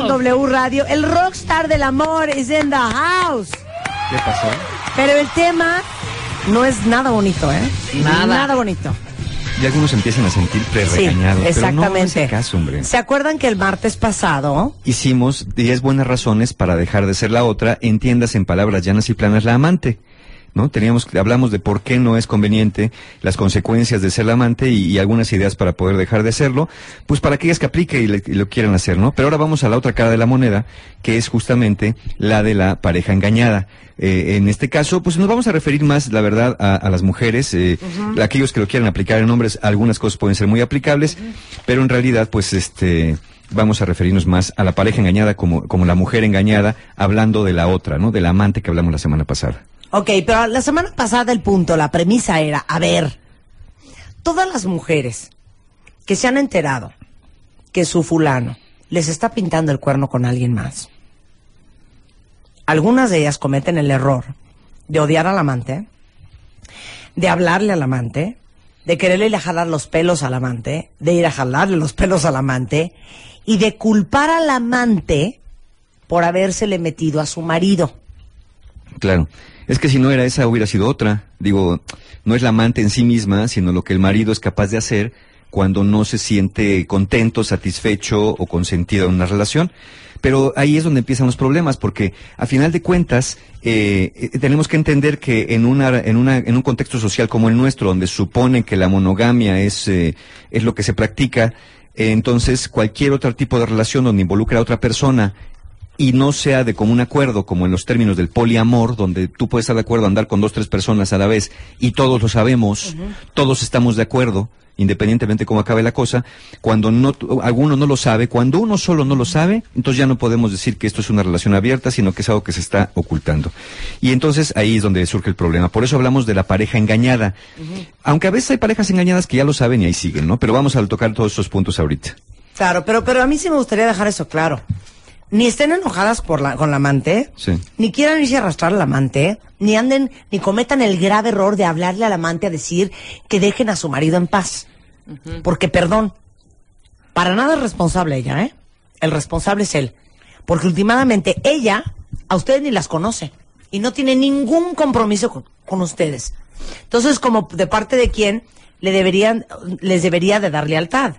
en W Radio. El rockstar del amor is in the house. ¿Qué pasó? Pero el tema no es nada bonito, ¿eh? Nada. Nada bonito. Y algunos empiezan a sentir Sí, pre-regañados. exactamente. Pero no es el caso, hombre. ¿Se acuerdan que el martes pasado Hicimos 10 buenas razones para dejar de ser la otra, entiendas en palabras llanas y planas la amante. ¿No? Teníamos, hablamos de por qué no es conveniente, las consecuencias de ser la amante y, y algunas ideas para poder dejar de serlo, pues para aquellas que aplique y, le- y lo quieran hacer, ¿no? Pero ahora vamos a la otra cara de la moneda, que es justamente la de la pareja engañada. Eh, en este caso, pues nos vamos a referir más, la verdad, a, a las mujeres, eh, aquellos que lo quieran aplicar en hombres, algunas cosas pueden ser muy aplicables, pero en realidad, pues este, vamos a referirnos más a la pareja engañada como, como la mujer engañada, hablando de la otra, ¿no? De la amante que hablamos la semana pasada. Ok, pero la semana pasada el punto, la premisa era, a ver, todas las mujeres que se han enterado que su fulano les está pintando el cuerno con alguien más, algunas de ellas cometen el error de odiar al amante, de hablarle al amante, de quererle ir jalar los pelos al amante, de ir a jalarle los pelos al amante y de culpar al amante por habérsele metido a su marido. Claro. Es que si no era esa, hubiera sido otra. Digo, no es la amante en sí misma, sino lo que el marido es capaz de hacer cuando no se siente contento, satisfecho o consentido en una relación. Pero ahí es donde empiezan los problemas, porque a final de cuentas eh, eh, tenemos que entender que en una, en una, en un contexto social como el nuestro, donde supone que la monogamia es, eh, es lo que se practica, eh, entonces cualquier otro tipo de relación donde involucra a otra persona y no sea de común acuerdo, como en los términos del poliamor, donde tú puedes estar de acuerdo a andar con dos, tres personas a la vez, y todos lo sabemos, todos estamos de acuerdo, independientemente de cómo acabe la cosa, cuando no, alguno no lo sabe, cuando uno solo no lo sabe, entonces ya no podemos decir que esto es una relación abierta, sino que es algo que se está ocultando. Y entonces ahí es donde surge el problema. Por eso hablamos de la pareja engañada. Aunque a veces hay parejas engañadas que ya lo saben y ahí siguen, ¿no? Pero vamos a tocar todos esos puntos ahorita. Claro, pero, pero a mí sí me gustaría dejar eso claro. Ni estén enojadas por la, con la amante, Sí. ni quieran irse a arrastrar al amante, ni anden, ni cometan el grave error de hablarle al amante a decir que dejen a su marido en paz. Porque, perdón, para nada es responsable ella, ¿eh? El responsable es él. Porque últimamente ella a ustedes ni las conoce y no tiene ningún compromiso con, con ustedes. Entonces, como de parte de quién le deberían, les debería de dar lealtad.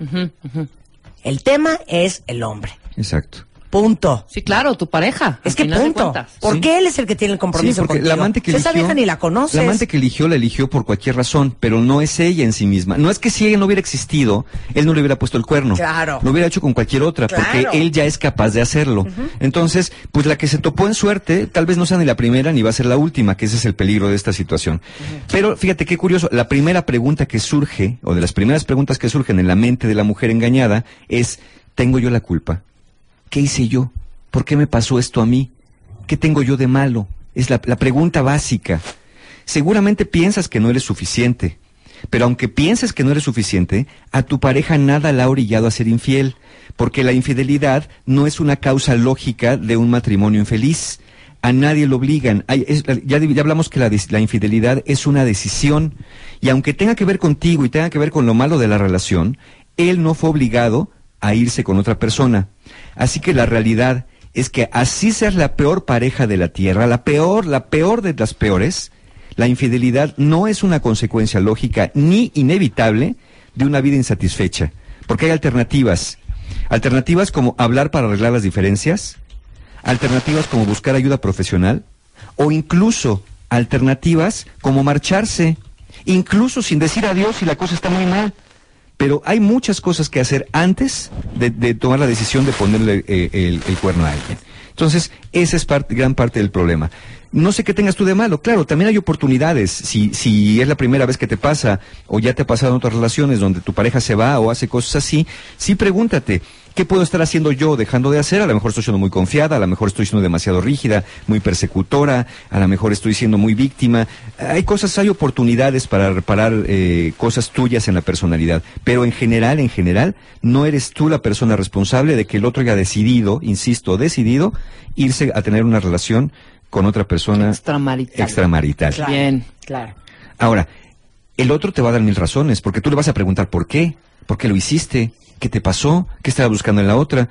El tema es el hombre. Exacto. Punto. Sí, claro, tu pareja. Es que punto. cuentas. ¿Por Sí. qué él es el que tiene el compromiso Sí, porque contigo? la amante que Esa eligió, vieja ni la conoces. La amante que eligió la eligió por cualquier razón, pero no es ella en sí misma. No es que si ella no hubiera existido, él no le hubiera puesto el cuerno. Claro. Lo hubiera hecho con cualquier otra, Claro. porque él ya es capaz de hacerlo. Entonces, pues la que se topó en suerte, tal vez no sea ni la primera ni va a ser la última, que ese es el peligro de esta situación. Pero fíjate qué curioso, la primera pregunta que surge, o de las primeras preguntas que surgen en la mente de la mujer engañada, es, ¿tengo yo la culpa? ¿Qué hice yo? ¿Por qué me pasó esto a mí? ¿Qué tengo yo de malo? Es la, pregunta básica. Seguramente piensas que no eres suficiente, pero aunque pienses que no eres suficiente, a tu pareja nada la ha orillado a ser infiel, porque la infidelidad no es una causa lógica de un matrimonio infeliz. A nadie lo obligan. Ya, hablamos que la infidelidad es una decisión, y aunque tenga que ver contigo y tenga que ver con lo malo de la relación, él no fue obligado a irse con otra persona. Así que la realidad es que así seas la peor pareja de la tierra, la peor, la peor de las peores, la infidelidad no es una consecuencia lógica ni inevitable de una vida insatisfecha, porque hay alternativas. Alternativas como hablar para arreglar las diferencias, alternativas como buscar ayuda profesional, o incluso alternativas como marcharse, incluso sin decir adiós si la cosa está muy mal. Pero hay muchas cosas que hacer antes de, tomar la decisión de ponerle eh, el, cuerno a alguien. Entonces, esa es gran parte del problema. No sé qué tengas tú de malo, claro, también hay oportunidades. Si, si es la primera vez que te pasa, o ya te ha pasado en otras relaciones donde tu pareja se va o hace cosas así, sí pregúntate, ¿qué puedo estar haciendo yo dejando de hacer? A lo mejor estoy siendo muy confiada, a lo mejor estoy siendo demasiado rígida, muy persecutora, a lo mejor estoy siendo muy víctima. Hay cosas, hay oportunidades para reparar eh, cosas tuyas en la personalidad, pero en general, en general, no eres tú la persona responsable de que el otro haya decidido, insisto, decidido, irse a tener una relación con otra persona Extramarital. extramarital. Claro. Bien. Claro. Ahora, el otro te va a dar mil razones, porque tú le vas a preguntar por qué, por qué lo hiciste, qué te pasó, qué estaba buscando en la otra.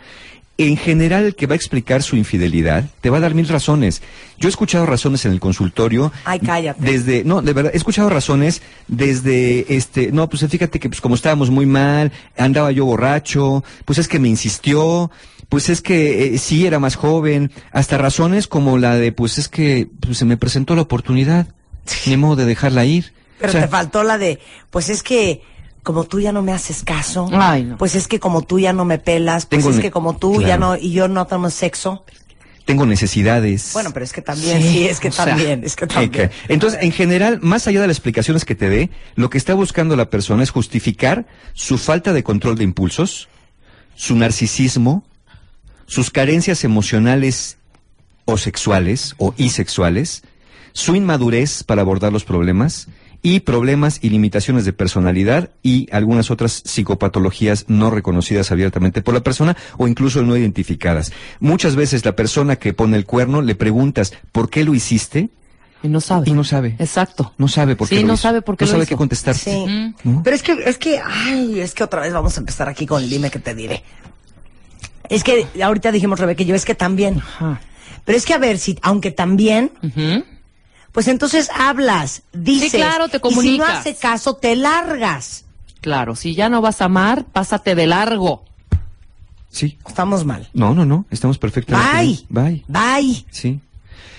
En general, el que va a explicar su infidelidad te va a dar mil razones. Yo he escuchado razones en el consultorio. Ay, cállate. Desde, no, de verdad, he escuchado razones desde, este, no, pues fíjate que pues como estábamos muy mal, andaba yo borracho, pues es que me insistió, pues es que eh, sí era más joven, hasta razones como la de, pues es que pues, se me presentó la oportunidad, ni modo de dejarla ir. Pero O sea, te faltó la de, pues es que como tú ya no me haces caso, Ay, no. pues es que como tú ya no me pelas, pues Tengo es que como tú claro. ya no y yo no tenemos sexo. tengo necesidades. Bueno, pero es que también, Sí, sí, es que o sea, también, es que también. Entonces, en general, más allá de las explicaciones que te dé, lo que está buscando la persona es justificar su falta de control de impulsos, su narcisismo, sus carencias emocionales o sexuales o isexuales, su inmadurez para abordar los problemas y problemas y limitaciones de personalidad y algunas otras psicopatologías no reconocidas abiertamente por la persona o incluso no identificadas. Muchas veces la persona que pone el cuerno le preguntas ¿por qué lo hiciste? Y no sabe. Y no sabe. Exacto. No sabe por Sí, qué lo no hizo. sabe por qué No lo sabe hizo. qué contestar. Sí. ¿No? Pero es que, es que, ay, es que otra vez vamos a empezar aquí con el dime que te diré. Es que ahorita dijimos, Rebeca yo, es que también. Ajá. Pero es que a ver, si, aunque también, Ujú. Pues entonces hablas, dices. claro, te Y si no comunicas. hace caso, te largas. Claro, si ya no vas a amar, pásate de largo. Sí. Estamos mal. No, no, no. Estamos perfectamente. Bye. bien. Bye. Bye. Sí.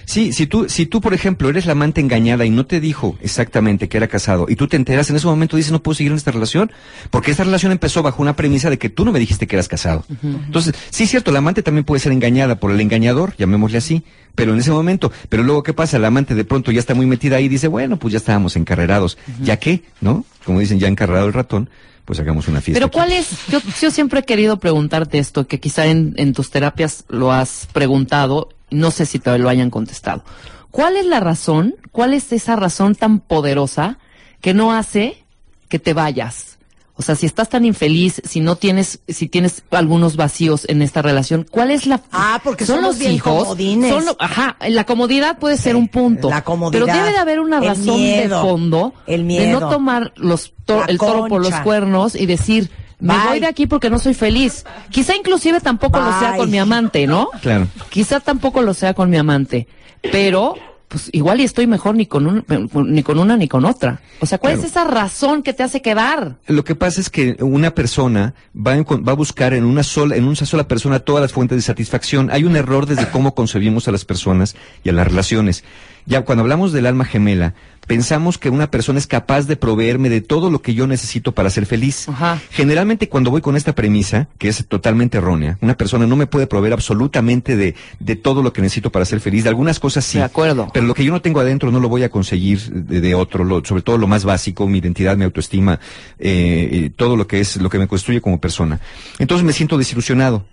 Sí, si tú, si tú, por ejemplo, eres la amante engañada y no te dijo exactamente que era casado y tú te enteras en ese momento dices no puedo seguir en esta relación porque esta relación empezó bajo una premisa de que tú no me dijiste que eras casado. Entonces, sí es cierto, la amante también puede ser engañada por el engañador, llamémosle así, pero en ese momento, pero luego qué pasa, la amante de pronto ya está muy metida ahí y dice, bueno, pues ya estábamos encarrerados, ya que, ¿no? Como dicen, ya encarrerado el ratón, pues hagamos una fiesta. Pero aquí. ¿cuál es? Yo, yo siempre he querido preguntarte esto, que quizá en, en tus terapias lo has preguntado, no sé si te lo hayan contestado. ¿Cuál es la razón, cuál es esa razón tan poderosa que no hace que te vayas? O sea, si estás tan infeliz, si no tienes, si tienes algunos vacíos en esta relación, ¿cuál es la? Ah, porque son los bien hijos. comodines. Son lo- ajá, la comodidad puede ser un punto. la comodidad, Pero debe de haber una razón miedo, de fondo el de miedo. no tomar los to- el toro por los cuernos y decir, me Bye. voy de aquí porque no soy feliz. Quizá inclusive tampoco lo sea con mi amante, ¿no? Claro. Quizá tampoco lo sea con mi amante, pero pues igual y estoy mejor ni con un- ni con una ni con otra. O sea, ¿cuál Claro. es esa razón que te hace quedar? Lo que pasa es que una persona va, va a buscar en una sola, en una sola persona todas las fuentes de satisfacción. Hay un error desde cómo concebimos a las personas y a las relaciones. Ya cuando hablamos del alma gemela, pensamos que una persona es capaz de proveerme de todo lo que yo necesito para ser feliz. Ajá. Generalmente cuando voy con esta premisa, que es totalmente errónea, una persona no me puede proveer absolutamente de, de todo lo que necesito para ser feliz. De algunas cosas sí. De acuerdo. Pero lo que yo no tengo adentro no lo voy a conseguir de, de otro, lo- sobre todo lo más básico, mi identidad, mi autoestima, eh, eh, todo lo que es lo que me construye como persona. Entonces me siento desilusionado.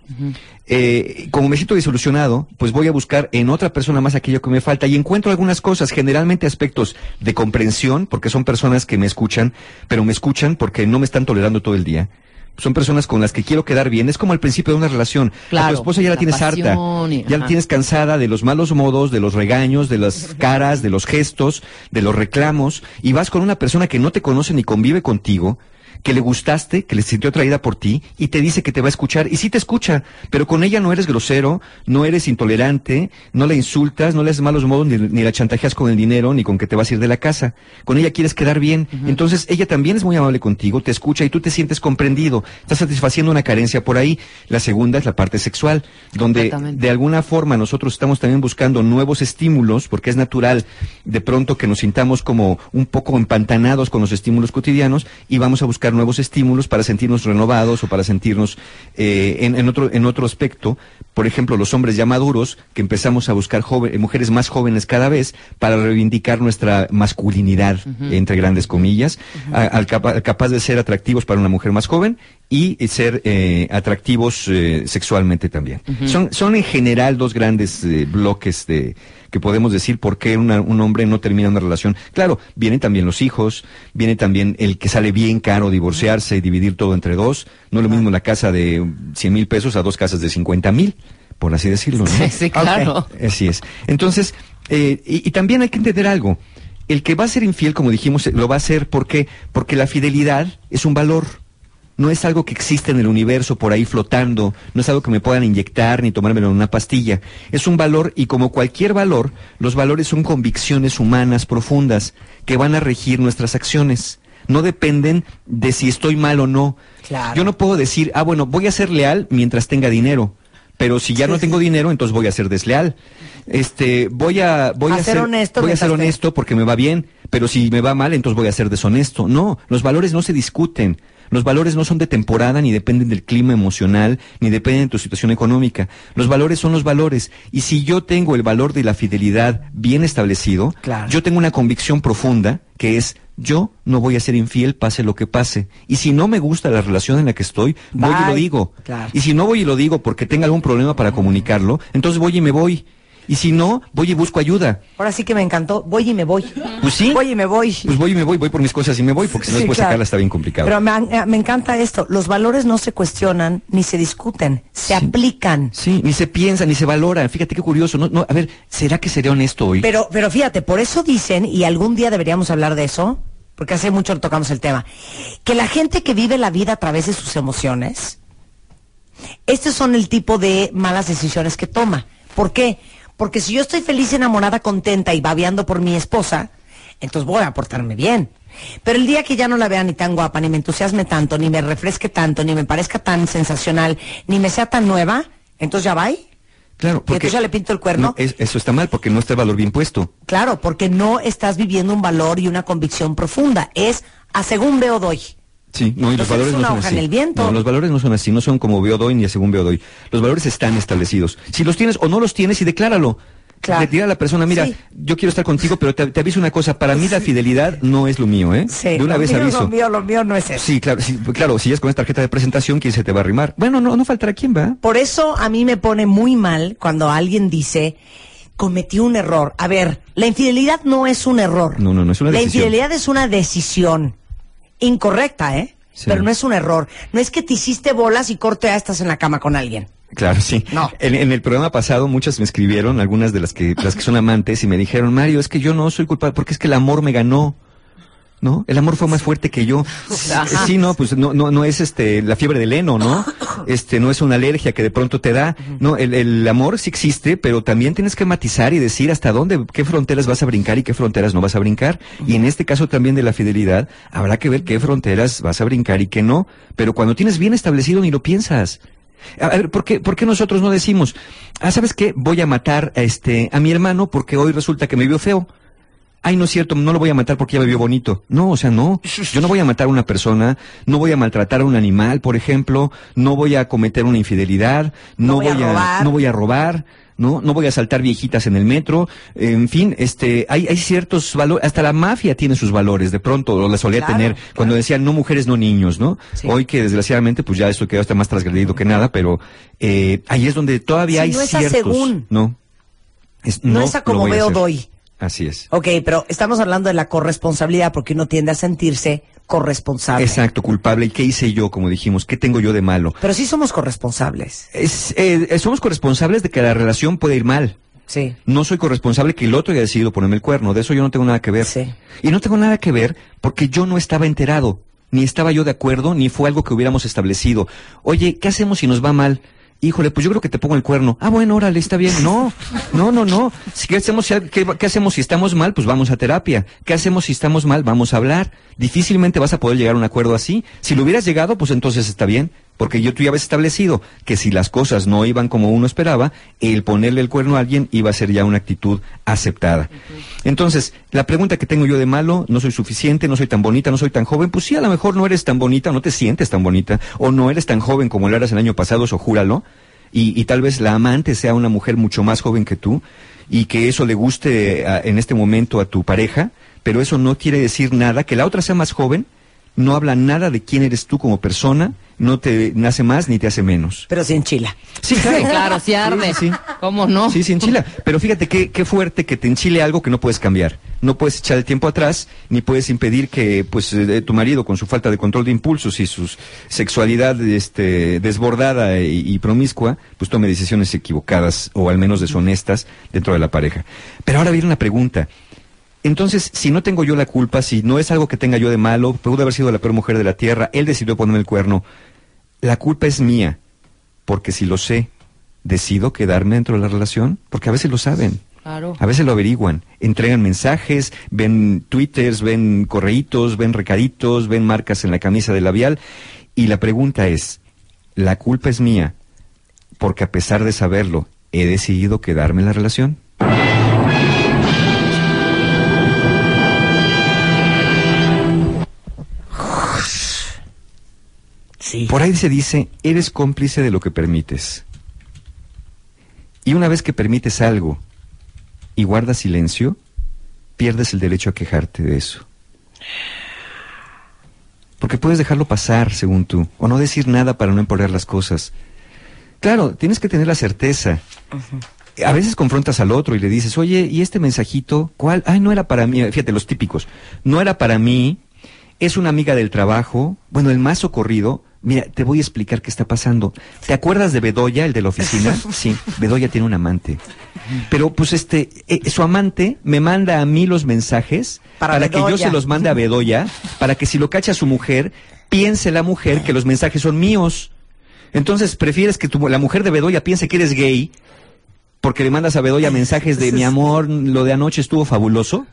Eh, como me siento desilusionado, pues voy a buscar en otra persona más aquello que me falta y encuentro algunas cosas, generalmente aspectos de comprensión, porque son personas que me escuchan, pero me escuchan porque no me están tolerando todo el día. Son personas con las que quiero quedar bien. Es como al principio de una relación. A Claro, tu esposa ya la, la tienes harta. y- Ya la tienes cansada de los malos modos, de los regaños, de las caras, de los gestos, de los reclamos, y vas con una persona que no te conoce ni convive contigo, que le gustaste, que le sintió atraída por ti y te dice que te va a escuchar y sí te escucha, pero con ella no eres grosero, no eres intolerante, no la insultas, no le haces malos modos ni, ni la chantajeas con el dinero ni con que te vas a ir de la casa. Con ella quieres quedar bien. Entonces ella también es muy amable contigo, te escucha y tú te sientes comprendido. Estás satisfaciendo una carencia por ahí. La segunda es la parte sexual, donde de alguna forma nosotros estamos también buscando nuevos estímulos, porque es natural de pronto que nos sintamos como un poco empantanados con los estímulos cotidianos y vamos a buscar nuevos estímulos para sentirnos renovados o para sentirnos eh, en, en otro, en otro aspecto. Por ejemplo, los hombres ya maduros, que empezamos a buscar joven- mujeres más jóvenes cada vez para reivindicar nuestra masculinidad, entre grandes comillas, a- al capa- capaz de ser atractivos para una mujer más joven y eh, ser eh, atractivos eh, sexualmente también. son, son en general dos grandes eh, bloques de que podemos decir por qué una- un hombre no termina una relación. Claro, vienen también los hijos, viene también el que sale bien caro divorciarse y dividir todo entre dos. No es lo mismo la casa de 100 mil pesos a dos casas de 50 mil, por así decirlo. ¿no? Sí, sí, claro. Así es. Entonces, eh, y, y también hay que entender algo. El que va a ser infiel, como dijimos, lo va a hacer porque porque la fidelidad es un valor. No es algo que existe en el universo por ahí flotando, no es algo que me puedan inyectar ni tomármelo en una pastilla. Es un valor y como cualquier valor, los valores son convicciones humanas profundas que van a regir nuestras acciones. No dependen de si estoy mal o no. Claro. Yo no puedo decir, ah, bueno, voy a ser leal mientras tenga dinero. Pero si ya no tengo dinero, entonces voy a ser desleal. Este, voy a, voy A a, ser honesto voy a ser honesto porque me va bien, pero si me va mal, entonces voy a ser deshonesto. No, los valores no se discuten. Los valores no son de temporada, ni dependen del clima emocional, ni dependen de tu situación económica. Los valores son los valores. Y si yo tengo el valor de la fidelidad bien establecido, Claro. yo tengo una convicción profunda que es yo no voy a ser infiel pase lo que pase. Y si no me gusta la relación en la que estoy, voy y lo digo. Claro. Y si no voy y lo digo porque tenga algún problema para comunicarlo, entonces voy y me voy. Y si no, voy y busco ayuda. Ahora sí que me encantó. Voy y me voy. Pues sí. Voy y me voy. Pues voy y me voy, voy por mis cosas y me voy, porque si no Sí, después claro. sacarla está bien complicado. Pero me, eh, me encanta esto. Los valores no se cuestionan ni se discuten, se aplican. Sí, ni se piensa, ni se valora. Fíjate qué curioso. No, no, a ver, ¿será que seré honesto hoy? Pero, pero fíjate, por eso dicen, y algún día deberíamos hablar de eso, porque hace mucho tocamos el tema, que la gente que vive la vida a través de sus emociones, estos son el tipo de malas decisiones que toma. ¿Por qué? Porque si yo estoy feliz, enamorada, contenta y babeando por mi esposa, entonces voy a portarme bien. Pero el día que ya no la vea ni tan guapa, ni me entusiasme tanto, ni me refresque tanto, ni me parezca tan sensacional, ni me sea tan nueva, entonces ya va. claro, ¿Y entonces ya le pinto el cuerno? No, es- eso está mal porque no está el valor bien puesto. Claro, porque no estás viviendo un valor y una convicción profunda. Es a según veo doy. Sí, no, y los valores es no son así. en el viento. No, los valores no son así, no son como veo doy ni según veo doy. Los valores están establecidos. Si los tienes o no los tienes y decláralo. Claro. Le tira a la persona, mira, Sí. yo quiero estar contigo, pero te, te aviso una cosa, para mí la fidelidad no es lo mío, ¿eh? Sí, de una lo vez mío, aviso. Lo mío, lo mío no es eso. Sí, claro, sí, claro, si es con esta tarjeta de presentación, ¿quién se te va a arrimar? Bueno, no, no faltará quién va. Por eso a mí me pone muy mal cuando alguien dice cometí un error. A ver, la infidelidad no es un error. No, no, no es una La decisión. infidelidad es una decisión incorrecta, ¿eh? Sí. Pero no es un error. No es que te hiciste bolas y corte a estás en la cama con alguien. Claro, sí. No. En, en el programa pasado muchas me escribieron, algunas de las que, las que son amantes, y me dijeron, Mario, es que yo no soy culpable, porque es que el amor me ganó. ¿No? El amor fue más fuerte que yo. Ajá. Sí, no, pues no, no, no es este la fiebre del heno, ¿no? Este, no es una alergia que de pronto te da. No, el, el amor sí existe, pero también tienes que matizar y decir hasta dónde, qué fronteras vas a brincar y qué fronteras no vas a brincar. Y en este caso también de la fidelidad, habrá que ver qué fronteras vas a brincar y qué no. Pero cuando tienes bien establecido ni lo piensas. A ver, ¿por qué, por qué nosotros no decimos, ah, ¿sabes qué? Voy a matar a este, a mi hermano porque hoy resulta que me vio feo. Ay, no es cierto, no lo voy a matar porque ya me vio bonito. No, o sea, no. Yo no voy a matar a una persona, no voy a maltratar a un animal, por ejemplo, no voy a cometer una infidelidad, no, No voy a robar. no voy a robar, no, no voy a saltar viejitas en el metro. En fin, este, hay, hay ciertos valores, hasta la mafia tiene sus valores, de pronto, o la solía Claro, tener, claro. cuando decían no mujeres, no niños, ¿no? Sí. Hoy que desgraciadamente, pues ya esto quedó hasta más transgredido que nada, pero eh, ahí es donde todavía Sí, hay no es a ciertos. según. No. Es, No, no es a como veo doy. Así es. Ok, pero estamos hablando de la corresponsabilidad porque uno tiende a sentirse corresponsable. Exacto, culpable. ¿Y qué hice yo, como dijimos? ¿Qué tengo yo de malo? Pero sí somos corresponsables. Es, eh, somos corresponsables de que la relación puede ir mal. Sí. No soy corresponsable que el otro haya decidido ponerme el cuerno. De eso yo no tengo nada que ver. Sí. Y no tengo nada que ver porque yo no estaba enterado. ni estaba yo de acuerdo, ni fue algo que hubiéramos establecido. Oye, ¿qué hacemos si nos va mal? Híjole, pues yo creo que te pongo el cuerno. Ah, bueno, órale, está bien. No, no, no, no. Si- ¿Qué hacemos, qué, qué hacemos si estamos mal? Pues vamos a terapia. ¿Qué hacemos si estamos mal? Vamos a hablar. Difícilmente vas a poder llegar a un acuerdo así. Si lo hubieras llegado, pues entonces está bien. Porque yo tú ya habías establecido que si las cosas no iban como uno esperaba, el ponerle el cuerno a alguien iba a ser ya una actitud aceptada. Entonces, la pregunta que tengo yo de malo, no soy suficiente, no soy tan bonita, no soy tan joven, pues sí, a lo mejor no eres tan bonita, no te sientes tan bonita, o no eres tan joven como lo eras el año pasado, eso júralo, y, y tal vez la amante sea una mujer mucho más joven que tú, y que eso le guste a- en este momento a tu pareja, pero eso no quiere decir nada, que la otra sea más joven, no habla nada de quién eres tú como persona, no te nace más ni te hace menos. Pero sin chila. Sí, Sí, claro, sí arde. Sí, sí. ¿Cómo no? Sí, sí, enchila. Pero fíjate qué, qué fuerte que te enchile algo que no puedes cambiar. No puedes echar el tiempo atrás, ni puedes impedir que pues eh, tu marido, con su falta de control de impulsos y su sexualidad este, desbordada y, y promiscua, pues tome decisiones equivocadas o al menos deshonestas dentro de la pareja. Pero ahora viene una pregunta. Entonces, si no tengo yo la culpa, si no es algo que tenga yo de malo, pudo haber sido la peor mujer de la tierra, él decidió ponerme el cuerno, la culpa es mía, porque si lo sé, decido quedarme dentro de la relación, porque a veces lo saben. Claro. A veces lo averiguan, entregan mensajes, ven twitters, ven correitos, ven recaditos, ven marcas en la camisa del labial. Y la pregunta es, ¿la culpa es mía porque a pesar de saberlo, he decidido quedarme en la relación? Sí. Por ahí se dice, eres cómplice de lo que permites. Y una vez que permites algo y guardas silencio, pierdes el derecho a quejarte de eso. Porque puedes dejarlo pasar, según tú, o no decir nada para no empolear las cosas. Claro, tienes que tener la certeza. A veces confrontas al otro y le dices, oye, ¿y este mensajito? ¿Cuál? Ay, no era para mí. Fíjate, los típicos. No era para mí. Es una amiga del trabajo. Bueno, el más socorrido. Mira, te voy a explicar qué está pasando. ¿Te acuerdas de Bedoya, el de la oficina? Sí, Bedoya tiene un amante. Pero pues este, eh, su amante me manda a mí los mensajes Para para, que yo se los mande a Bedoya, para que si lo cacha su mujer, piense la mujer que los mensajes son míos. Entonces, prefieres que tu- la mujer de Bedoya piense que eres gay porque le mandas a Bedoya mensajes de mi amor, lo de anoche estuvo fabuloso.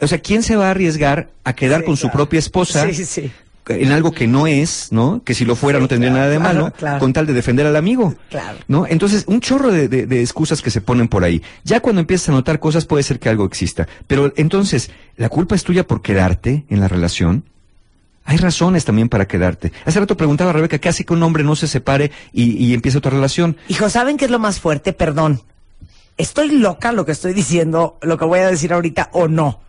O sea, ¿quién se va a arriesgar a quedar Sí, con su claro. propia esposa Sí, sí. En algo que no es, ¿no? Que si lo fuera Sí, no tendría claro, nada de claro, malo, claro. con tal de defender al amigo. Claro. ¿No? Entonces, un chorro de, de- de excusas que se ponen por ahí. Ya cuando empiezas a notar cosas puede ser que algo exista. Pero entonces, ¿la culpa es tuya por quedarte en la relación? Hay razones también para quedarte. Hace rato preguntaba a Rebeca, ¿qué hace que un hombre no se separe y, y empiece otra relación? Hijo, ¿saben qué es lo más fuerte? Perdón. ¿Estoy loca lo que estoy diciendo, lo que voy a decir ahorita o no?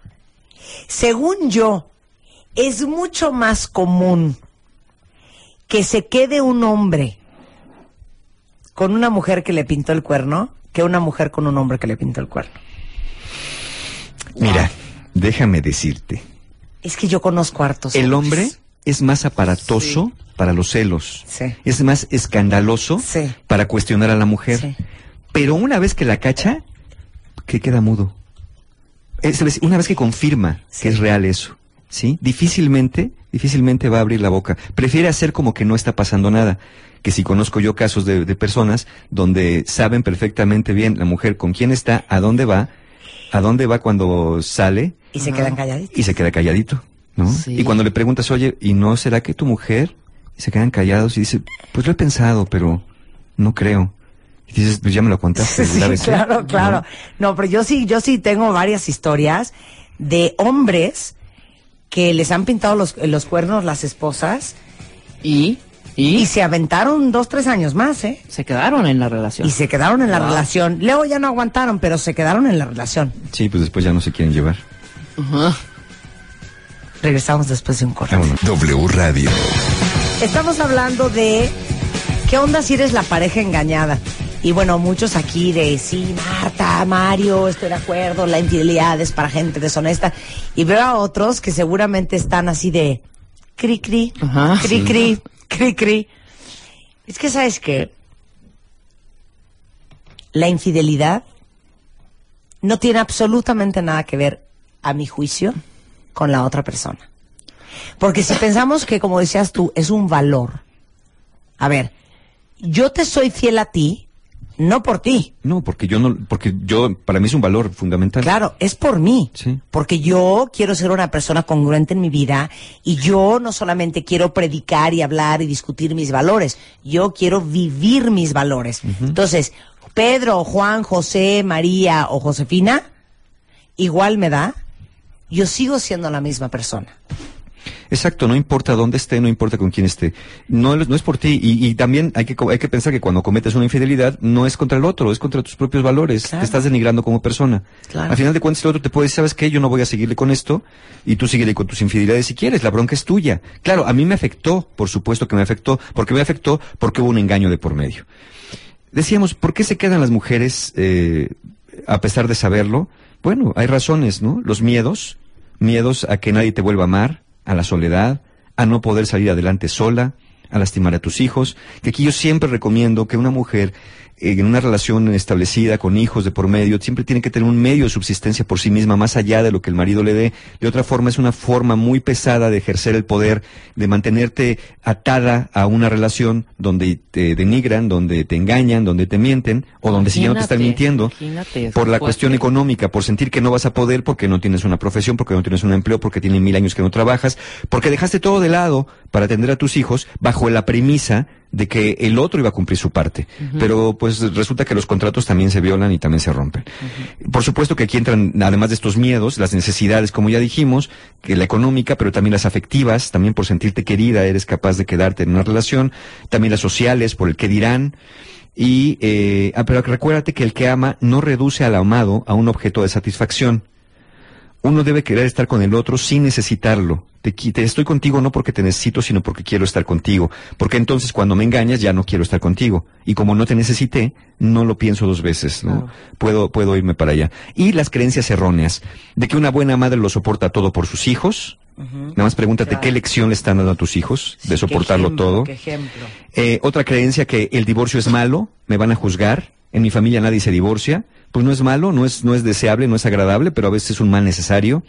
Según yo, es mucho más común que se quede un hombre con una mujer que le pintó el cuerno que una mujer con un hombre que le pintó el cuerno. Mira, déjame decirte. Es que yo conozco hartos. El hombres. hombre es más aparatoso para los celos. Sí. Es más escandaloso Sí. para cuestionar a la mujer. Sí. Pero una vez que la cacha, que queda mudo. Es una vez que confirma que es real eso, ¿sí? Difícilmente, difícilmente va a abrir la boca. Prefiere hacer como que no está pasando nada. Que si conozco yo casos de, de personas donde saben perfectamente bien la mujer con quién está, a dónde va, a dónde va cuando sale, Y se quedan calladitos. y se queda calladito, ¿no? Sí. Y cuando le preguntas, oye, ¿y no será que tu mujer? Y se quedan callados y dice, pues lo he pensado, pero no creo. Y dices, pues ya me lo contaste. Sí, ¿eh? claro, claro. No, pero yo sí, yo sí tengo varias historias de hombres que les han pintado los, los cuernos las esposas Y, y, y se aventaron dos, tres años más, ¿eh? se quedaron en la relación. Y se quedaron en la Wow. relación. Luego ya no aguantaron, pero se quedaron en la relación. Sí, pues después ya no se quieren llevar. Ajá. Regresamos después de un corte. W Radio. Estamos hablando de qué onda si eres la pareja engañada. Y bueno, muchos aquí de sí, Marta, Mario, estoy de acuerdo, la infidelidad es para gente deshonesta. Y veo a otros que seguramente están así de cri cri, Ajá, cri sí. cri, cri cri. Es que sabes que la infidelidad no tiene absolutamente nada que ver, a mi juicio, con la otra persona. Porque si pensamos que, como decías tú, es un valor. A ver, yo te soy fiel a ti, no por ti. No, porque yo no, porque yo, para mí es un valor fundamental. Claro, es por mí. Sí. Porque yo quiero ser una persona congruente en mi vida y yo no solamente quiero predicar y hablar y discutir mis valores, yo quiero vivir mis valores. Entonces, Pedro, Juan, José, María o Josefina, igual me da, yo sigo siendo la misma persona. Exacto, no importa dónde esté, no importa con quién esté. No, es- no es por ti. Y, y también hay que, hay que pensar que cuando cometes una infidelidad, no es contra el otro, es contra tus propios valores. Claro. Te estás denigrando como persona. Claro. Al final de cuentas, el otro te puede decir, ¿sabes qué? Yo no voy a seguirle con esto. Y tú síguele con tus infidelidades si quieres. La bronca es tuya. Claro, a mí me afectó, por supuesto que me afectó. porque me afectó? Porque hubo un engaño de por medio. Decíamos, ¿por qué se quedan las mujeres eh, a pesar de saberlo? Bueno, hay razones, ¿no? Los miedos, miedos a que nadie te vuelva a amar, a la soledad, a no poder salir adelante sola, a lastimar a tus hijos. Que aquí yo siempre recomiendo que una mujer en una relación establecida con hijos de por medio siempre tiene que tener un medio de subsistencia por sí misma más allá de lo que el marido le dé. De otra forma es una forma muy pesada de ejercer el poder, de mantenerte atada a una relación donde te denigran, donde te engañan, donde te mienten o donde si ya no te están mintiendo por la cuestión económica, por sentir que no vas a poder porque no tienes una profesión, porque no tienes un empleo, porque tienes mil años que no trabajas, porque dejaste todo de lado para atender a tus hijos bajo la premisa de que el otro iba a cumplir su parte. Pero pues resulta que los contratos también se violan y también se rompen. Por supuesto que aquí entran, además de estos miedos, las necesidades, como ya dijimos, que la económica, pero también las afectivas, también por sentirte querida eres capaz de quedarte en una relación, también las sociales, por el que dirán. Y, eh, ah, pero recuérdate que el que ama no reduce al amado a un objeto de satisfacción. Uno debe querer estar con el otro sin necesitarlo. Te, te estoy contigo no porque te necesito, sino porque quiero estar contigo. Porque entonces cuando me engañas ya no quiero estar contigo. Y como no te necesité, no lo pienso dos veces, ¿no? Puedo, puedo irme para allá. Y las creencias erróneas de que una buena madre lo soporta todo por sus hijos. Nada más pregúntate Claro. qué lección le están dando a tus hijos de Qué soportarlo ejemplo, todo. Qué ejemplo. Eh, otra creencia que el divorcio es malo, me van a juzgar, en mi familia nadie se divorcia, pues no es malo, no es, no es deseable, no es agradable, pero a veces es un mal necesario.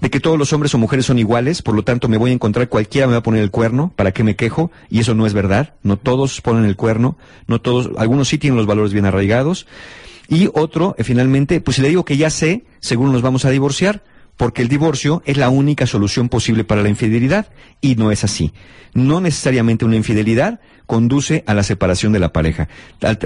De que todos los hombres o mujeres son iguales, por lo tanto me voy a encontrar cualquiera me va a poner el cuerno, ¿para qué me quejo? Y eso no es verdad, no todos ponen el cuerno, no todos, algunos sí tienen los valores bien arraigados. Y otro, eh, finalmente, pues si le digo que ya sé, seguro nos vamos a divorciar, porque el divorcio es la única solución posible para la infidelidad y no es así. No necesariamente una infidelidad conduce a la separación de la pareja.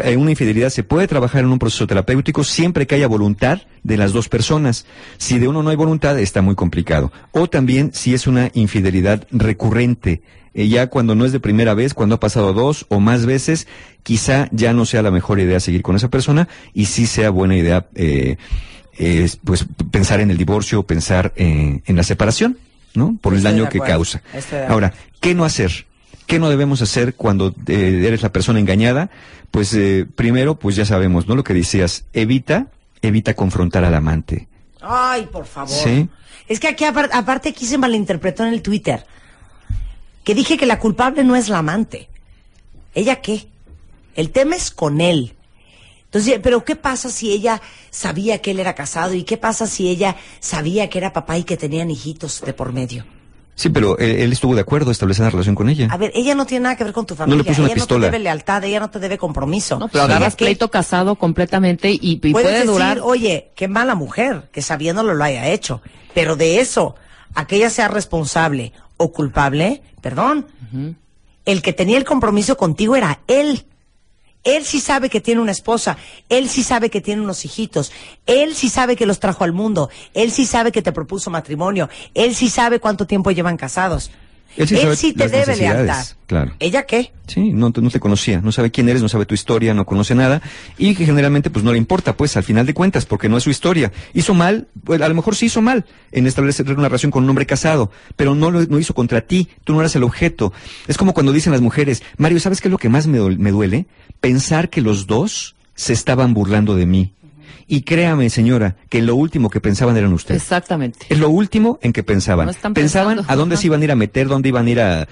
Eh, Una infidelidad se puede trabajar en un proceso terapéutico siempre que haya voluntad de las dos personas. Si de uno no hay voluntad, está muy complicado. O también si es una infidelidad recurrente. Eh, ya cuando no es de primera vez, cuando ha pasado dos o más veces, quizá ya no sea la mejor idea seguir con esa persona y sí sea buena idea eh, eh, pues pensar en el divorcio, pensar eh, en la separación, ¿no? Por el Estoy daño que causa. Ahora, ¿qué no hacer? ¿Qué no debemos hacer cuando eh, eres la persona engañada? Pues eh, primero, pues ya sabemos, ¿no? Lo que decías, evita, evita confrontar al amante. Ay, por favor. Sí. Es que aquí, apar- aparte, aquí se malinterpretó en el Twitter. Que dije que la culpable no es la amante. ¿Ella qué? El tema es con él. Entonces, pero ¿qué pasa si ella sabía que él era casado? ¿Y qué pasa si ella sabía que era papá y que tenían hijitos de por medio? Sí, pero él, él estuvo de acuerdo a establecer una relación con ella. A ver, ella no tiene nada que ver con tu familia. le puso una ella pistola. no te debe lealtad, ella no te debe compromiso. No, pero agarras qué? pleito casado completamente y, y Puedes puede decir, durar. oye, qué mala mujer, que sabiéndolo lo haya hecho. Pero de eso, a que ella sea responsable o culpable, perdón. El que tenía el compromiso contigo era él. Él sí sabe que tiene una esposa, él sí sabe que tiene unos hijitos, él sí sabe que los trajo al mundo, él sí sabe que te propuso matrimonio, él sí sabe cuánto tiempo llevan casados. Él sí sabe te las debe lealtad. claro. ¿Ella qué? Sí, no, te- no te conocía, no sabe quién eres, no sabe tu historia, no conoce nada y que generalmente pues no le importa, pues al final de cuentas, porque no es su historia. Hizo mal, pues, a lo mejor sí hizo mal en establecer una relación con un hombre casado, pero no lo no hizo contra ti, tú no eras el objeto. Es como cuando dicen las mujeres, Mario, ¿sabes qué es lo que más me, me duele? Pensar que los dos se estaban burlando de mí. Y créame, señora, que lo último que pensaban eran ustedes. Exactamente. Es lo último en que pensaban. No están pensaban a dónde se iban a ir a meter, dónde iban a ir a, a-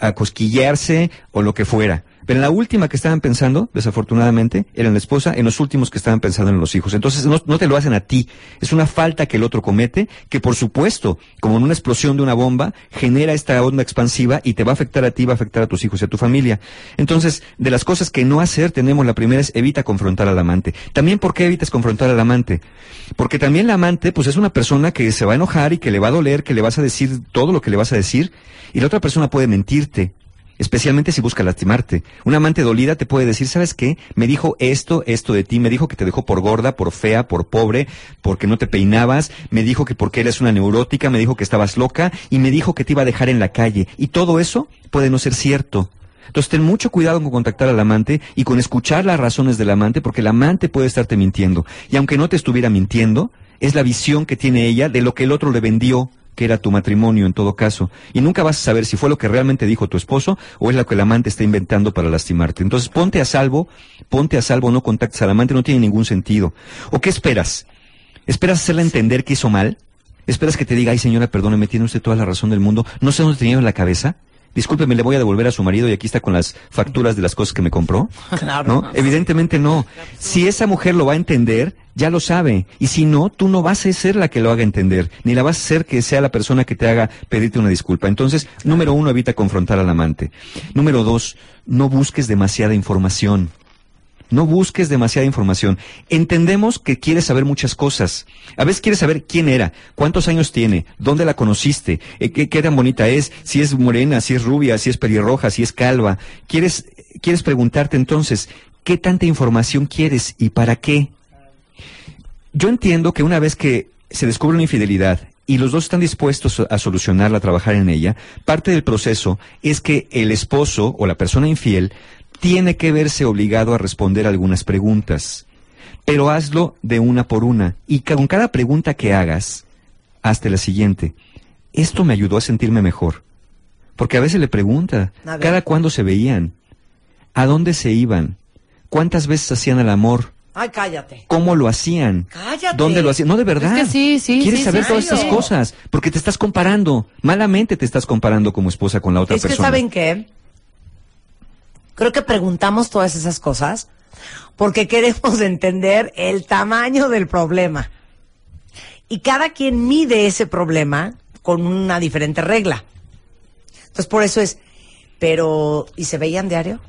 a- a cosquillarse o lo que fuera. Pero en la última que estaban pensando, desafortunadamente, era en la esposa, en los últimos que estaban pensando en los hijos. Entonces no, no te lo hacen a ti. Es una falta que el otro comete, que por supuesto, como en una explosión de una bomba, genera esta onda expansiva y te va a afectar a ti, va a afectar a tus hijos y a tu familia. Entonces, de las cosas que no hacer, tenemos la primera es evita confrontar al amante. También, ¿por qué evitas confrontar al amante? Porque también la amante, pues es una persona que se va a enojar y que le va a doler, que le vas a decir todo lo que le vas a decir, y la otra persona puede mentirte especialmente si busca lastimarte. Una amante dolida te puede decir, ¿sabes qué? Me dijo esto, esto de ti, me dijo que te dejó por gorda, por fea, por pobre, porque no te peinabas, me dijo que porque eres una neurótica, me dijo que estabas loca y me dijo que te iba a dejar en la calle. Y todo eso puede no ser cierto. Entonces ten mucho cuidado con contactar al amante y con escuchar las razones del amante, porque el amante puede estarte mintiendo. Y aunque no te estuviera mintiendo, es la visión que tiene ella de lo que el otro le vendió que era tu matrimonio en todo caso. Y nunca vas a saber si fue lo que realmente dijo tu esposo o es lo que el amante está inventando para lastimarte. Entonces ponte a salvo, ponte a salvo, no contactes al amante, no tiene ningún sentido. ¿O qué esperas? ¿Esperas hacerle entender que hizo mal? ¿Esperas que te diga, ay señora, perdóneme, tiene usted toda la razón del mundo? ¿No sé dónde tenía en la cabeza? Discúlpeme, le voy a devolver a su marido y aquí está con las facturas de las cosas que me compró. Claro. ¿No? Evidentemente no. Si esa mujer lo va a entender, ya lo sabe. Y si no, tú no vas a ser la que lo haga entender, ni la vas a ser que sea la persona que te haga pedirte una disculpa. Entonces, número uno, evita confrontar al amante. Número dos, no busques demasiada información. No busques demasiada información. Entendemos que quieres saber muchas cosas. A veces quieres saber quién era, cuántos años tiene, dónde la conociste, eh, qué, tan bonita es, si es morena, si es rubia, si es pelirroja, si es calva. Quieres, quieres preguntarte entonces, ¿qué tanta información quieres y para qué? Yo entiendo que una vez que se descubre una infidelidad y los dos están dispuestos a solucionarla, a trabajar en ella, parte del proceso es que el esposo o la persona infiel tiene que verse obligado a responder algunas preguntas. Pero hazlo de una por una. Y con cada pregunta que hagas, hazte la siguiente. Esto me ayudó a sentirme mejor. Porque a veces le pregunta. ¿cada cuándo se veían? ¿A dónde se iban? ¿Cuántas veces hacían el amor? Ay, cállate. ¿Cómo lo hacían? Cállate. ¿Dónde lo hacían? No, de verdad. Es que sí, sí, Quieres sí, saber sí, todas estas cosas. Porque te estás comparando. Malamente te estás comparando como esposa con la otra Es que persona. saben qué, creo que preguntamos todas esas cosas porque queremos entender el tamaño del problema. Y cada quien mide ese problema con una diferente regla. Entonces por eso es, pero ¿y se veían diario?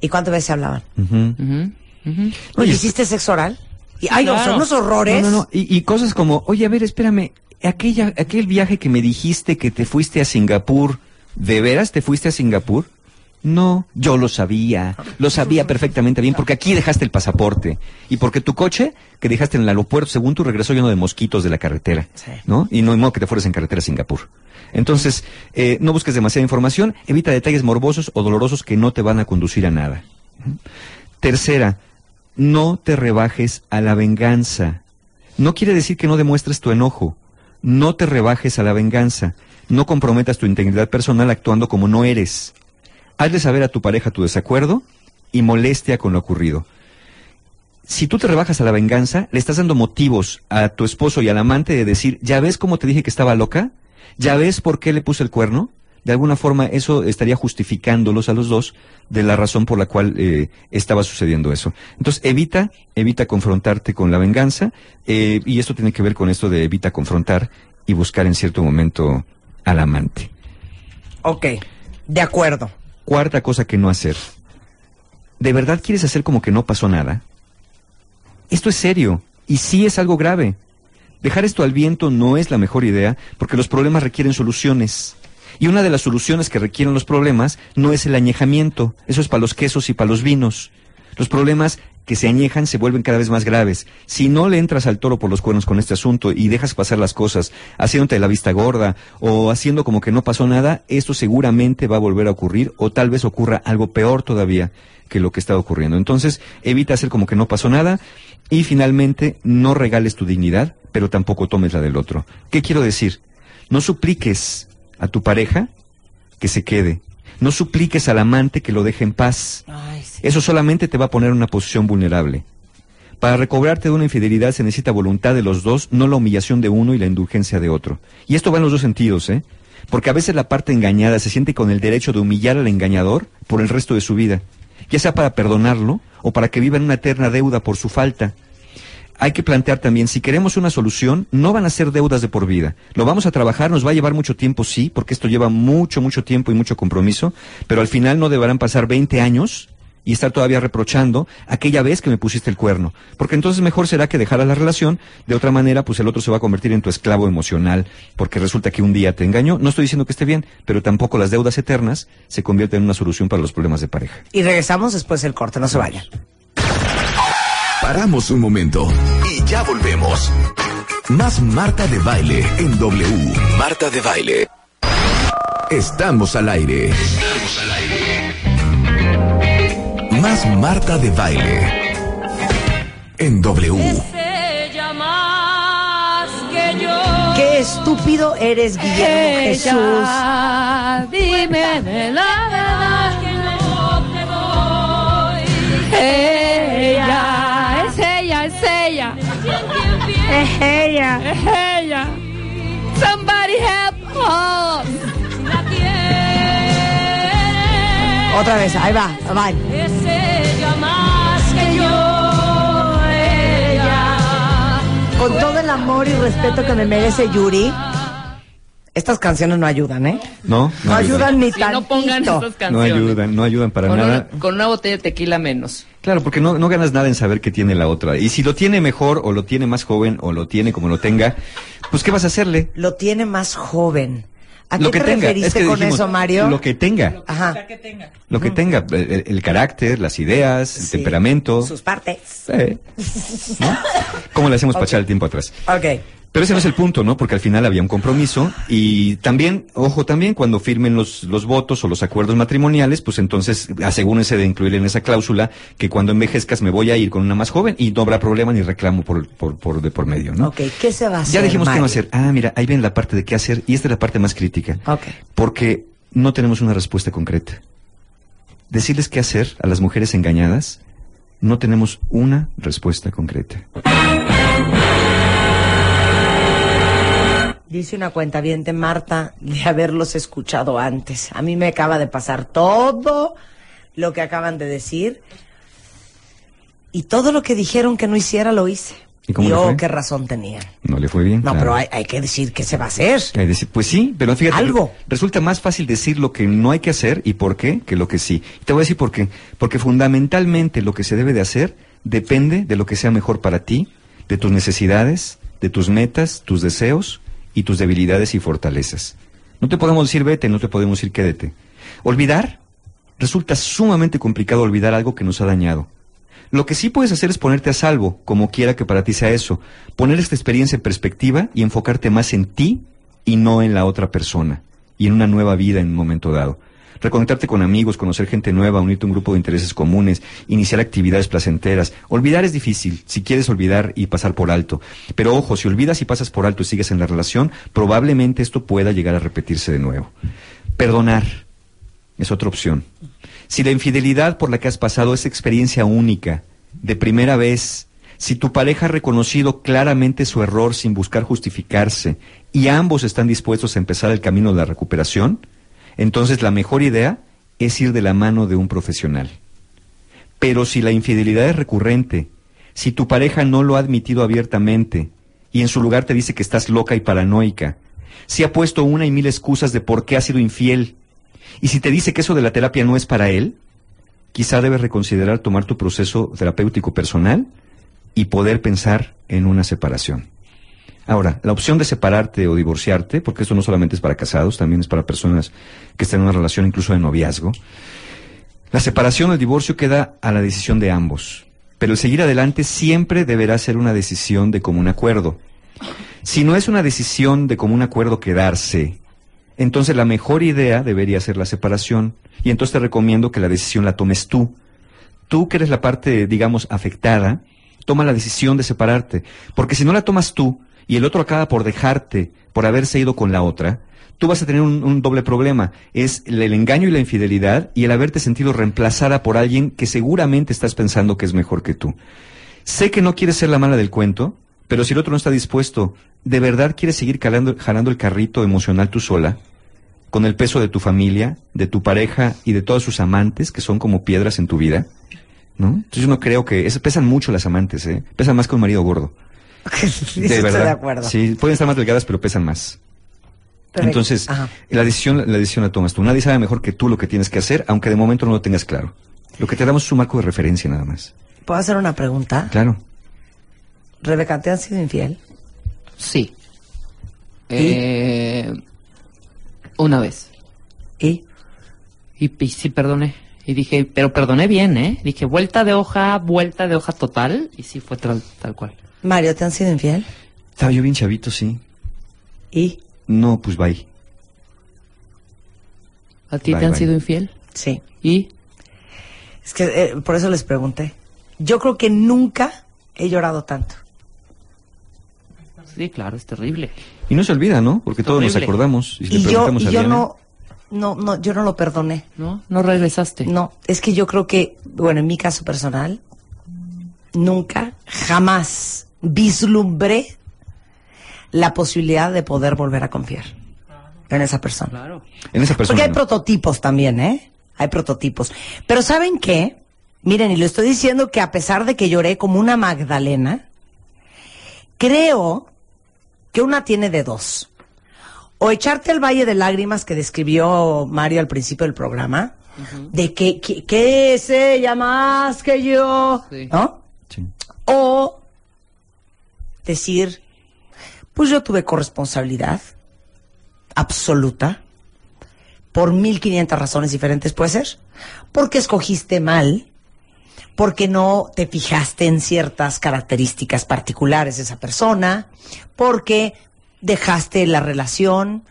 ¿Y cuántas veces se hablaban? ¿Y Oye, hiciste sexo oral? Y, ay, no, claro. son unos horrores. No, no, no. Y, y cosas como, oye, a ver, espérame, aquella, aquel viaje que me dijiste que te fuiste a Singapur, ¿de veras te fuiste a Singapur? No, yo lo sabía, lo sabía perfectamente bien, porque aquí dejaste el pasaporte y porque tu coche que dejaste en el aeropuerto, según tú, regresó lleno de mosquitos de la carretera, Sí. ¿no? Y no hay modo que te fueres en carretera a Singapur. Entonces, eh, no busques demasiada información, evita detalles morbosos o dolorosos que no te van a conducir a nada. Tercera, no te rebajes a la venganza. No quiere decir que no demuestres tu enojo. No te rebajes a la venganza. No comprometas tu integridad personal actuando como no eres. Hazle saber a tu pareja tu desacuerdo y molestia con lo ocurrido. Si tú te rebajas a la venganza, le estás dando motivos a tu esposo y al amante de decir, ¿ya ves cómo te dije que estaba loca? ¿Ya ves por qué le puse el cuerno? De alguna forma eso estaría justificándolos a los dos de la razón por la cual eh, estaba sucediendo eso. Entonces evita, evita confrontarte con la venganza eh, y esto tiene que ver con esto de evita confrontar y buscar en cierto momento al amante. Ok, de acuerdo. Cuarta cosa que no hacer. ¿De verdad quieres hacer como que no pasó nada? Esto es serio y sí es algo grave. Dejar esto al viento no es la mejor idea porque los problemas requieren soluciones. Y una de las soluciones que requieren los problemas no es el añejamiento. Eso es para los quesos y para los vinos. Los problemas que se añejan se vuelven cada vez más graves. Si no le entras al toro por los cuernos con este asunto y dejas pasar las cosas, haciéndote la vista gorda o haciendo como que no pasó nada, esto seguramente va a volver a ocurrir o tal vez ocurra algo peor todavía que lo que está ocurriendo. Entonces, evita hacer como que no pasó nada y finalmente no regales tu dignidad, pero tampoco tomes la del otro. ¿Qué quiero decir? No supliques a tu pareja que se quede. No supliques al amante que lo deje en paz. Eso solamente te va a poner en una posición vulnerable. Para recobrarte de una infidelidad se necesita voluntad de los dos, no la humillación de uno y la indulgencia de otro. Y esto va en los dos sentidos, ¿eh? Porque a veces la parte engañada se siente con el derecho de humillar al engañador por el resto de su vida, ya sea para perdonarlo o para que viva en una eterna deuda por su falta. Hay que plantear también, si queremos una solución, no van a ser deudas de por vida. Lo vamos a trabajar, nos va a llevar mucho tiempo, sí, porque esto lleva mucho, mucho tiempo y mucho compromiso, pero al final no deberán pasar 20 años y estar todavía reprochando aquella vez que me pusiste el cuerno. Porque entonces mejor será que dejaras la relación, de otra manera pues el otro se va a convertir en tu esclavo emocional, porque resulta que un día te engañó. No estoy diciendo que esté bien, pero tampoco las deudas eternas se convierten en una solución para los problemas de pareja. Y regresamos después del corte, no se vayan. Paramos un momento y ya volvemos. Más Marta de Baile en W. Marta de Baile. Estamos al aire. Estamos al aire. Más Marta de Baile en W. Qué estúpido eres, Guillermo Jesús. Ella, dime de la verdad. que no te doy. Ella, es ella, es ella, Es ella. es ella. Somebody help us. Otra vez, ahí va, va. Es ella más que yo. Ella. Con todo el amor y respeto que me merece Yuri, estas canciones no ayudan, ¿eh? No, No ayudan ni Si no pongan tantito. estas No canciones. ayudan, no ayudan para Con nada. una, con una botella de tequila menos. Claro, porque no, no ganas nada en saber qué tiene la otra. Y si lo tiene mejor, o lo tiene más joven, o lo tiene como lo tenga, pues ¿qué vas a hacerle? Lo tiene más joven. ¿A lo qué que te tenga. referiste Es que con dijimos, eso, Mario? Lo que tenga. Ajá. Lo que tenga. El, el carácter, las ideas, el Sí. temperamento. Sus partes. Sí. ¿No? ¿Cómo le hacemos para Ok. echar el tiempo atrás? Ok. Pero ese no es el punto, ¿no? Porque al final había un compromiso y también, ojo, también cuando firmen los, los votos o los acuerdos matrimoniales, pues entonces asegúrense de incluir en esa cláusula que cuando envejezcas me voy a ir con una más joven y no habrá problema ni reclamo por, por, por de por medio, ¿no? Ok, ¿qué se va a hacer? Ya dijimos qué no hacer. Ah, mira, ahí ven la parte de qué hacer y esta es la parte más crítica. Ok. Porque no tenemos una respuesta concreta. Decirles qué hacer a las mujeres engañadas, no tenemos una respuesta concreta. Dice una cuenta Marta de haberlos escuchado antes. A mí me acaba de pasar todo lo que acaban de decir. Y todo lo que dijeron que no hiciera lo hice. ¿Y cómo le fue? qué razón tenían. No le fue bien. No, claro. pero hay, hay que decir qué se va a hacer. Hay que decir, pues sí, pero fíjate, Algo. resulta más fácil decir lo que no hay que hacer y por qué que lo que sí. Te voy a decir por qué. Porque fundamentalmente lo que se debe de hacer depende de lo que sea mejor para ti, de tus necesidades, de tus metas, tus deseos y tus debilidades y fortalezas. No te podemos decir vete, no te podemos decir quédate. Olvidar resulta sumamente complicado olvidar algo que nos ha dañado. Lo que sí puedes hacer es ponerte a salvo, como quiera que para ti sea eso, poner esta experiencia en perspectiva y enfocarte más en ti y no en la otra persona, y en una nueva vida en un momento dado. Reconectarte con amigos, conocer gente nueva, unirte a un grupo de intereses comunes, iniciar actividades placenteras. Olvidar es difícil, si quieres olvidar y pasar por alto. Pero ojo, si olvidas y pasas por alto y sigues en la relación, probablemente esto pueda llegar a repetirse de nuevo. Perdonar es otra opción. Si la infidelidad por la que has pasado es experiencia única, de primera vez, si tu pareja ha reconocido claramente su error sin buscar justificarse y ambos están dispuestos a empezar el camino de la recuperación, entonces la mejor idea es ir de la mano de un profesional. Pero si la infidelidad es recurrente, si tu pareja no lo ha admitido abiertamente y en su lugar te dice que estás loca y paranoica, si ha puesto una y mil excusas de por qué ha sido infiel, y si te dice que eso de la terapia no es para él, quizá debes reconsiderar tomar tu proceso terapéutico personal y poder pensar en una separación. Ahora, la opción de separarte o divorciarte, porque esto no solamente es para casados, también es para personas que están en una relación incluso de noviazgo, la separación o el divorcio queda a la decisión de ambos, pero el seguir adelante siempre deberá ser una decisión de común acuerdo. Si no es una decisión de común acuerdo quedarse, entonces la mejor idea debería ser la separación. Y entonces te recomiendo que la decisión la tomes tú. Tú que eres la parte, digamos, afectada, toma la decisión de separarte. Porque si no la tomas tú y el otro acaba por dejarte, por haberse ido con la otra, tú vas a tener un, doble problema. Es el, engaño y la infidelidad y el haberte sentido reemplazada por alguien que seguramente estás pensando que es mejor que tú. Sé que no quieres ser la mala del cuento, pero si el otro no está dispuesto, ¿de verdad quieres seguir calando- jalando el carrito emocional tú sola? con el peso de tu familia, de tu pareja y de todos sus amantes, que son como piedras en tu vida? ¿No? Entonces yo no creo que... es- pesan mucho las amantes, ¿eh? Pesan más que un marido gordo. Sí, De estoy verdad. de acuerdo. Sí, pueden estar más delgadas, pero pesan más. Pero- Entonces, Ajá. la decisión, la decisión la tomas tú. Nadie sabe mejor que tú lo que tienes que hacer, aunque de momento no lo tengas claro. Lo que te damos es un marco de referencia nada más. ¿Puedo hacer una pregunta? Claro. Rebeca, ¿te han sido infiel? Sí. Eh, una vez. ¿Y? Y, y sí perdoné. Y dije, pero perdoné bien, ¿eh? Dije, vuelta de hoja, vuelta de hoja total. Y sí fue tal, tal cual. Mario, ¿te han sido infiel? Estaba yo bien chavito, sí. ¿Y? No, pues bye. ¿A ti Bye, te han bye. sido infiel? Sí. ¿Y? Es que eh, por eso les pregunté. Yo creo que nunca he llorado tanto. Sí, claro, es terrible. Y no se olvida, ¿no? Porque todos nos acordamos. Y, si le Y yo, preguntamos y a yo Diana, no, no, no, yo no lo perdoné. ¿No? ¿No regresaste? No, es que yo creo que, bueno, en mi caso personal, nunca, jamás vislumbré la posibilidad de poder volver a confiar en esa persona. Claro. En esa persona. Porque hay no. prototipos también, ¿eh? Hay prototipos. Pero ¿saben qué? Miren, y lo estoy diciendo que a pesar de que lloré como una Magdalena, creo que una tiene de dos. O echarte al valle de lágrimas que describió Mario al principio del programa, de que, que, que es ella más que yo, Sí. ¿no? Sí. O decir, pues yo tuve corresponsabilidad absoluta por 1500 razones diferentes, puede ser. Porque escogiste mal, porque no te fijaste en ciertas características particulares de esa persona, porque dejaste la relación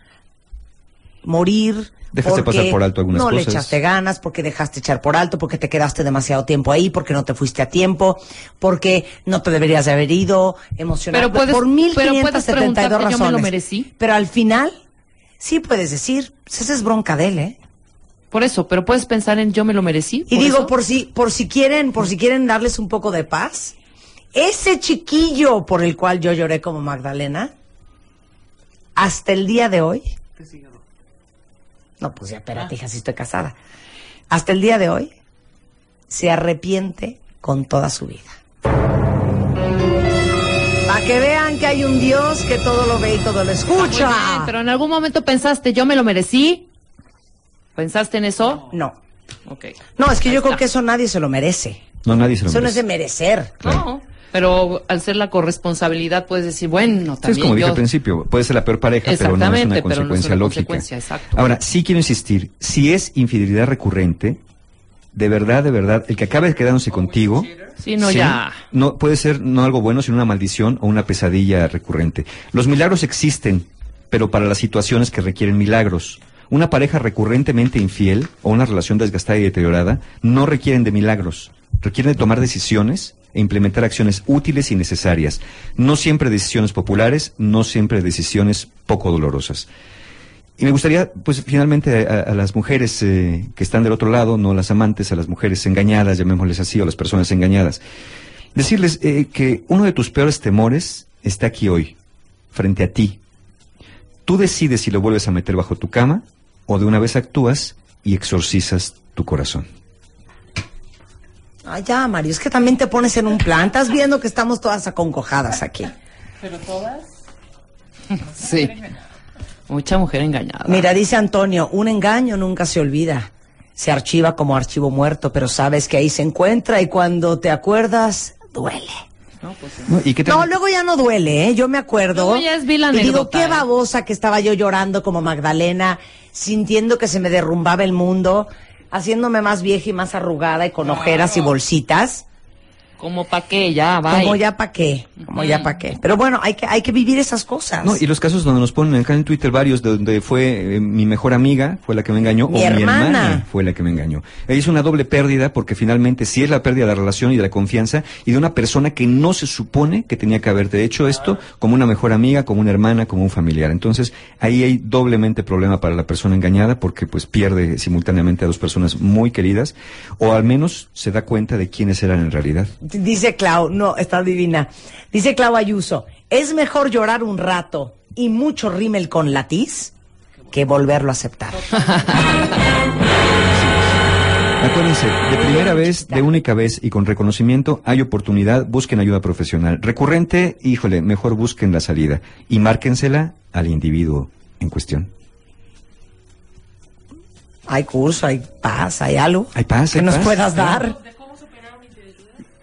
morir. Dejaste porque pasar por alto algunas no le cosas. echaste ganas, porque dejaste echar por alto, porque te quedaste demasiado tiempo ahí, porque no te fuiste a tiempo, porque no te deberías de haber ido emocionado. Pero puedes- por pero puedes 1572 preguntarte, ¿yo me lo razones. merecí? Pero al final, sí puedes decir, pues esa es bronca de él, ¿eh? Por eso, pero puedes pensar en yo me lo merecí. Y digo, eso? por si, por si quieren, por si quieren darles un poco de paz, ese chiquillo por el cual yo lloré como Magdalena, hasta el día de hoy. No, pues ya, espérate, hija, si estoy casada. Hasta el día de hoy, se arrepiente con toda su vida. Para que vean que hay un Dios que todo lo ve y todo lo escucha. Bien, pero en algún momento pensaste, yo me lo merecí. ¿Pensaste en eso? No. Ok. No, es que Ahí yo creo que eso nadie se lo merece. No, nadie se lo Eso no es merece. de merecer. No, pero al ser la corresponsabilidad puedes decir, bueno, Sí, también es como dije yo- al principio, puede ser la peor pareja, pero no es una pero no es consecuencia una lógica. consecuencia, exacto. Ahora, sí quiero insistir, si es infidelidad recurrente, de verdad, de verdad, el que acabe quedándose contigo, Sí, no, ya. no puede ser no algo bueno, sino una maldición o una pesadilla recurrente. Los milagros existen, pero para las situaciones que requieren milagros. Una pareja recurrentemente infiel o una relación desgastada y deteriorada no requieren de milagros, requieren de tomar decisiones e implementar acciones útiles y necesarias. No siempre decisiones populares, no siempre decisiones poco dolorosas. Y me gustaría, pues finalmente, a, las mujeres eh, que están del otro lado, no las amantes, a las mujeres engañadas, llamémosles así, o las personas engañadas, decirles eh, que uno de tus peores temores está aquí hoy, frente a ti. Tú decides si lo vuelves a meter bajo tu cama o de una vez actúas y exorcizas tu corazón. Ay, ya, Mario, es que también te pones en un plan. Estás viendo que estamos todas acongojadas aquí. Sí. Mucha mujer engañada. Mira, dice Antonio, un engaño nunca se olvida. Se archiva como archivo muerto, pero sabes que ahí se encuentra y cuando te acuerdas, duele. ¿No? ¿Y qué tal? No, luego ya no duele, ¿eh? Yo me acuerdo. Luego ya es vil y digo, qué ¿eh? babosa que estaba yo llorando como Magdalena, sintiendo que se me derrumbaba el mundo, haciéndome más vieja y más arrugada y con ojeras y bolsitas. Como pa' qué, ya, va. Como ya pa' qué, como ya pa' qué. Pero bueno, hay que, hay que vivir esas cosas. No, y los casos donde nos ponen acá en Twitter varios, de donde fue eh, mi mejor amiga, fue la que me engañó, Mi o mi hermana. hermana fue la que me engañó. Es una doble pérdida porque finalmente sí es la pérdida de la relación y de la confianza y de una persona que no se supone que tenía que haberte hecho esto como una mejor amiga, como una hermana, como un familiar. Entonces, ahí hay doblemente problema para la persona engañada porque pues pierde simultáneamente a dos personas muy queridas o al menos se da cuenta de quiénes eran en realidad. Dice Clau, no, está divina. Dice Clau Ayuso, es mejor llorar un rato y mucho rímel con latiz que volverlo a aceptar. Acuérdense, de primera vez, de única vez y con reconocimiento, hay oportunidad, busquen ayuda profesional. Recurrente, híjole, mejor busquen la salida y márquensela al individuo en cuestión. Hay curso, hay paz, hay algo Hay paz, que nos paz, puedas dar.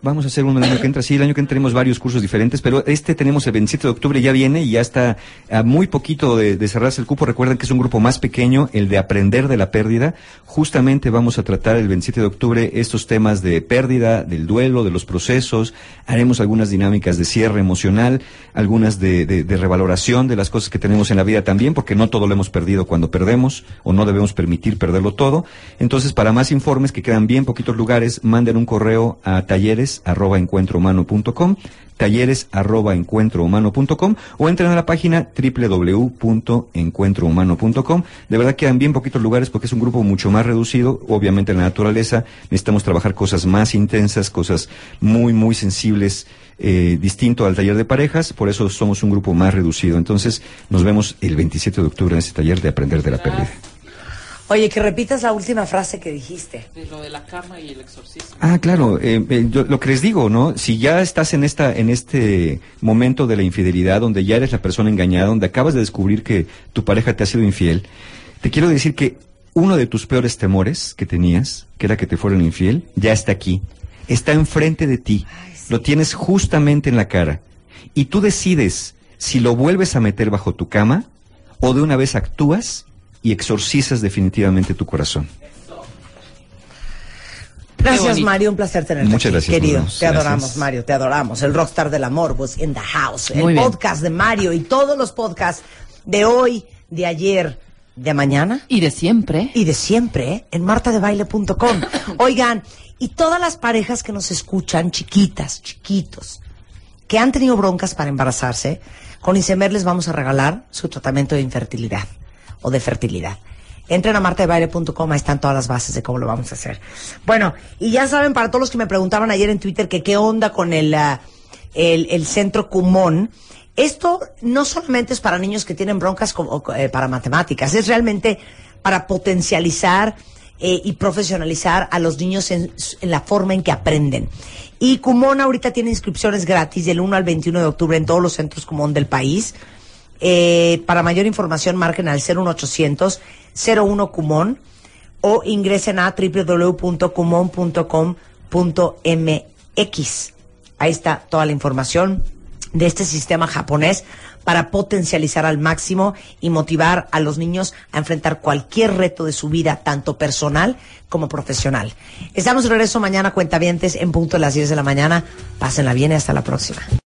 Vamos a hacer uno el año que entra. Sí, el año que entra tenemos varios cursos diferentes, pero este tenemos el 27 de octubre, ya viene y ya está a muy poquito de, cerrarse el cupo. Recuerden que es un grupo más pequeño, el de aprender de la pérdida. Justamente vamos a tratar el 27 de octubre estos temas de pérdida, del duelo, de los procesos. Haremos algunas dinámicas de cierre emocional, algunas de revaloración de las cosas que tenemos en la vida también, porque no todo lo hemos perdido cuando perdemos o no debemos permitir perderlo todo. Entonces, para más informes, que quedan bien poquitos lugares, manden un correo a talleres arroba encuentrohumano.com, talleres arroba encuentrohumano.com o entren a la página www.encuentrohumano.com. De verdad quedan bien poquitos lugares porque es un grupo mucho más reducido. Obviamente en la naturaleza necesitamos trabajar cosas más intensas, cosas muy, muy sensibles, eh, distinto al taller de parejas. Por eso somos un grupo más reducido. Entonces nos vemos el 27 de octubre en ese taller de aprender de la pérdida. Oye, que repitas la última frase que dijiste. De lo de la cama y el exorcismo. Ah, claro. eh, eh, yo- lo que les digo, ¿no? Si ya estás en esta, en este momento de la infidelidad, donde ya eres la persona engañada, donde acabas de descubrir que tu pareja te ha sido infiel, te quiero decir que uno de tus peores temores que tenías, que era que te fueran infiel, ya está aquí. Está enfrente de ti. Lo tienes justamente en la cara. Y tú decides si lo vuelves a meter bajo tu cama o de una vez actúas y exorcizas definitivamente tu corazón. Gracias. Mario. Un placer tenerte Muchas aquí, gracias, querido. Bruno. Te adoramos. Mario. Te adoramos. El rockstar del amor was in the house. El Muy bien. podcast de Mario y todos los podcasts de hoy, de ayer, de mañana Y de siempre. y de siempre ¿eh? en martadebaile.com. Oigan, y todas las parejas que nos escuchan, chiquitas, chiquitos, que han tenido broncas para embarazarse, con Isemer les vamos a regalar su tratamiento de infertilidad o de fertilidad. Entren a martadebaile.com, ahí están todas las bases de cómo lo vamos a hacer. Bueno, y ya saben, para todos los que me preguntaban ayer en Twitter que qué onda con el, ah, el, centro Cumón, esto no solamente es para niños que tienen broncas como, eh, para matemáticas, es realmente para potencializar eh, y profesionalizar a los niños en, en la forma en que aprenden. Y Cumón ahorita tiene inscripciones gratis del 1 al 21 de octubre en todos los centros Cumón del país. Eh, para mayor información marquen al 01800 01 Cumón o ingresen a www.kumon.com.mx. Ahí está toda la información de este sistema japonés para potencializar al máximo y motivar a los niños a enfrentar cualquier reto de su vida, tanto personal como profesional. Estamos de regreso mañana, cuentavientes, en punto de las 10 de la mañana. Pásenla bien y hasta la próxima.